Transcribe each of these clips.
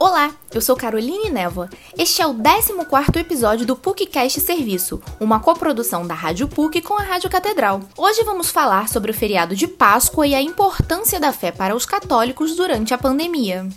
Olá, eu sou Caroline Névoa. Este é o 14º episódio do PUCcast Serviço, uma coprodução da Rádio PUC com a Rádio Catedral. Hoje vamos falar sobre o feriado de Páscoa e a importância da fé para os católicos durante a pandemia.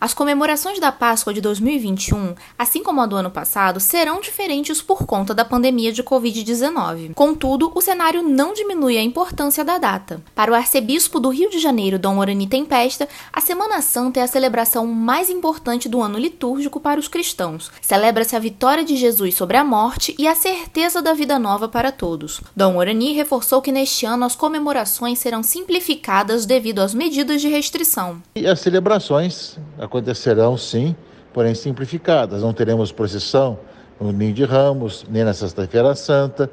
As comemorações da Páscoa de 2021, assim como a do ano passado, serão diferentes por conta da pandemia de Covid-19. Contudo, o cenário não diminui a importância da data. Para o arcebispo do Rio de Janeiro, Dom Orani Tempesta, a Semana Santa é a celebração mais importante do ano litúrgico para os cristãos. Celebra-se a vitória de Jesus sobre a morte e a certeza da vida nova para todos. Dom Orani reforçou que neste ano as comemorações serão simplificadas devido às medidas de restrição. E as celebrações acontecerão sim, porém simplificadas. Não teremos procissão no Ninho de Ramos, nem na Sexta-feira Santa,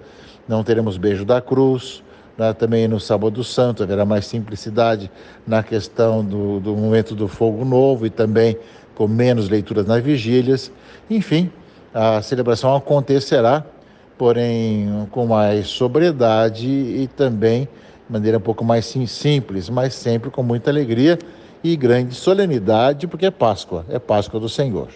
não teremos beijo da cruz, né? também no Sábado Santo haverá mais simplicidade na questão do, do momento do fogo novo e também com menos leituras nas vigílias. Enfim, a celebração acontecerá, porém com mais sobriedade e também de maneira um pouco mais simples, mas sempre com muita alegria e grande solenidade, porque é Páscoa, é Páscoa do Senhor.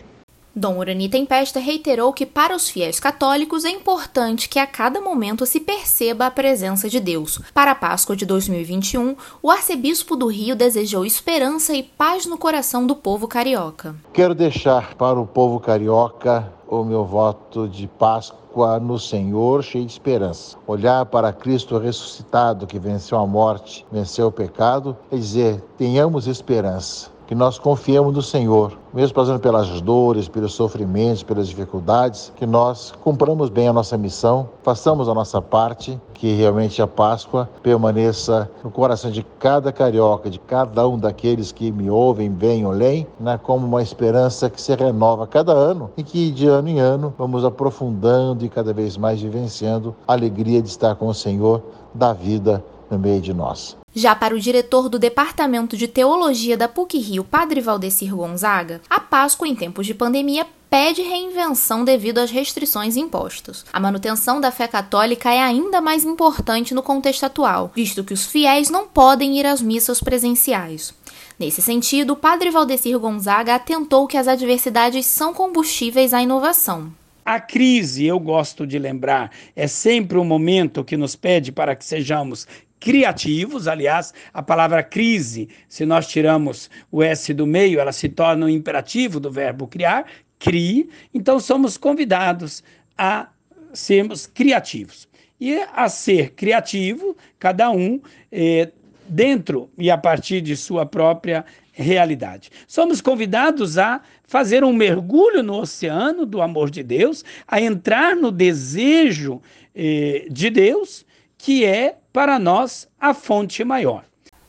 Dom Urani Tempesta reiterou que para os fiéis católicos é importante que a cada momento se perceba a presença de Deus. Para a Páscoa de 2021, o arcebispo do Rio desejou esperança e paz no coração do povo carioca. Quero deixar para o povo carioca o meu voto de Páscoa no Senhor, cheio de esperança. Olhar para Cristo ressuscitado que venceu a morte, venceu o pecado, e dizer: tenhamos esperança que nós confiemos no Senhor, mesmo passando pelas dores, pelos sofrimentos, pelas dificuldades, que nós cumpramos bem a nossa missão, façamos a nossa parte, que realmente a Páscoa permaneça no coração de cada carioca, de cada um daqueles que me ouvem, bem ou leem, né, como uma esperança que se renova cada ano e que de ano em ano vamos aprofundando e cada vez mais vivenciando a alegria de estar com o Senhor da vida no meio de nós. Já para o diretor do Departamento de Teologia da PUC-Rio, Padre Valdecir Gonzaga, a Páscoa em tempos de pandemia pede reinvenção devido às restrições impostas. A manutenção da fé católica é ainda mais importante no contexto atual, visto que os fiéis não podem ir às missas presenciais. Nesse sentido, o padre Valdecir Gonzaga atentou que as adversidades são combustíveis à inovação. A crise, eu gosto de lembrar, é sempre um momento que nos pede para que sejamos criativos. Aliás, a palavra crise, se nós tiramos o S do meio, ela se torna um imperativo do verbo criar, crie. Então, somos convidados a sermos criativos. E a ser criativo, cada um eh, dentro e a partir de sua própria realidade. Somos convidados a fazer um mergulho no oceano do amor de Deus, a entrar no desejo eh, de Deus, que é para nós a fonte maior.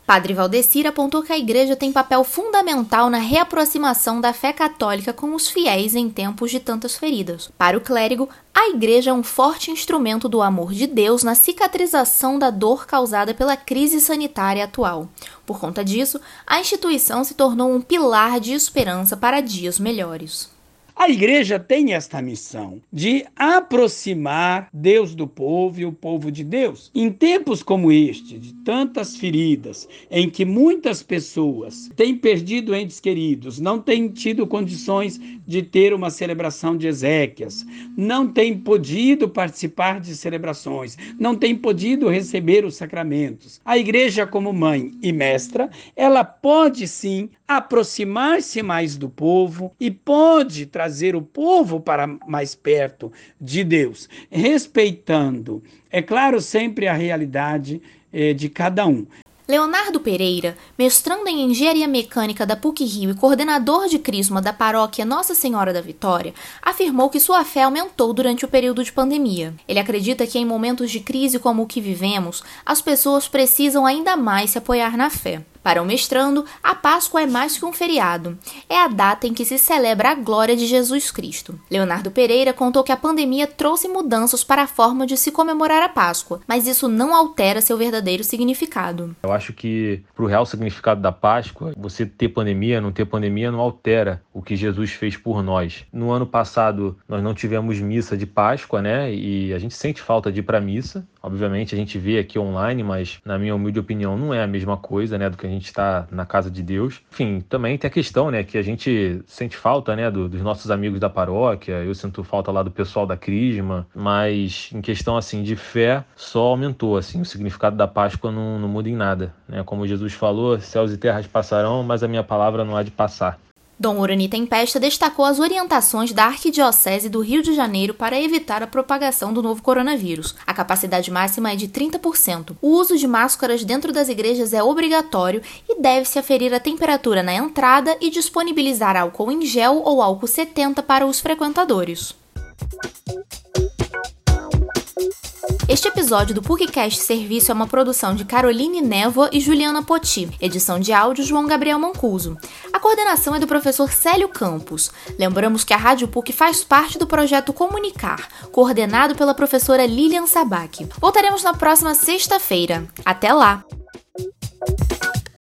Padre Valdecir apontou que a Igreja tem papel fundamental na reaproximação da fé católica com os fiéis em tempos de tantas feridas. Para o clérigo, a Igreja é um forte instrumento do amor de Deus na cicatrização da dor causada pela crise sanitária atual. Por conta disso, a instituição se tornou um pilar de esperança para dias melhores. A igreja tem esta missão de aproximar Deus do povo e o povo de Deus. Em tempos como este, de tantas feridas, em que muitas pessoas têm perdido entes queridos, não têm tido condições de ter uma celebração de Ezequias, não têm podido participar de celebrações, não têm podido receber os sacramentos. A igreja, como mãe e mestra, ela pode sim aproximar-se mais do povo e pode trazer o povo para mais perto de Deus, respeitando, é claro, sempre a realidade eh, de cada um. Leonardo Pereira, mestrando em Engenharia Mecânica da PUC-Rio e coordenador de Crisma da paróquia Nossa Senhora da Vitória, afirmou que sua fé aumentou durante o período de pandemia. Ele acredita que em momentos de crise como o que vivemos, as pessoas precisam ainda mais se apoiar na fé. Para o mestrando, a Páscoa é mais que um feriado. É a data em que se celebra a glória de Jesus Cristo. Leonardo Pereira contou que a pandemia trouxe mudanças para a forma de se comemorar a Páscoa, mas isso não altera seu verdadeiro significado. Eu acho que para o real significado da Páscoa, você ter pandemia, não ter pandemia, não altera o que Jesus fez por nós. No ano passado, nós não tivemos missa de Páscoa, né? E a gente sente falta de ir para missa. Obviamente, a gente vê aqui online, mas na minha humilde opinião, não é a mesma coisa, né, do que gente está na casa de Deus. Enfim, também tem a questão, né, que a gente sente falta, né, do, dos nossos amigos da paróquia. Eu sinto falta lá do pessoal da Crisma, mas em questão assim de fé, só aumentou, assim, o significado da Páscoa não, não muda em nada, né? Como Jesus falou, céus e terras passarão, mas a minha palavra não há de passar. Dom Urani Tempesta destacou as orientações da Arquidiocese do Rio de Janeiro para evitar a propagação do novo coronavírus. A capacidade máxima é de 30%. O uso de máscaras dentro das igrejas é obrigatório e deve-se aferir a temperatura na entrada e disponibilizar álcool em gel ou álcool 70 para os frequentadores. Este episódio do PUCcast Serviço é uma produção de Caroline Névoa e Juliana Poti. Edição de áudio João Gabriel Mancuso. Coordenação é do professor Célio Campos. Lembramos que a Rádio PUC faz parte do projeto Comunicar, coordenado pela professora Lilian Sabac. Voltaremos na próxima sexta-feira. Até lá!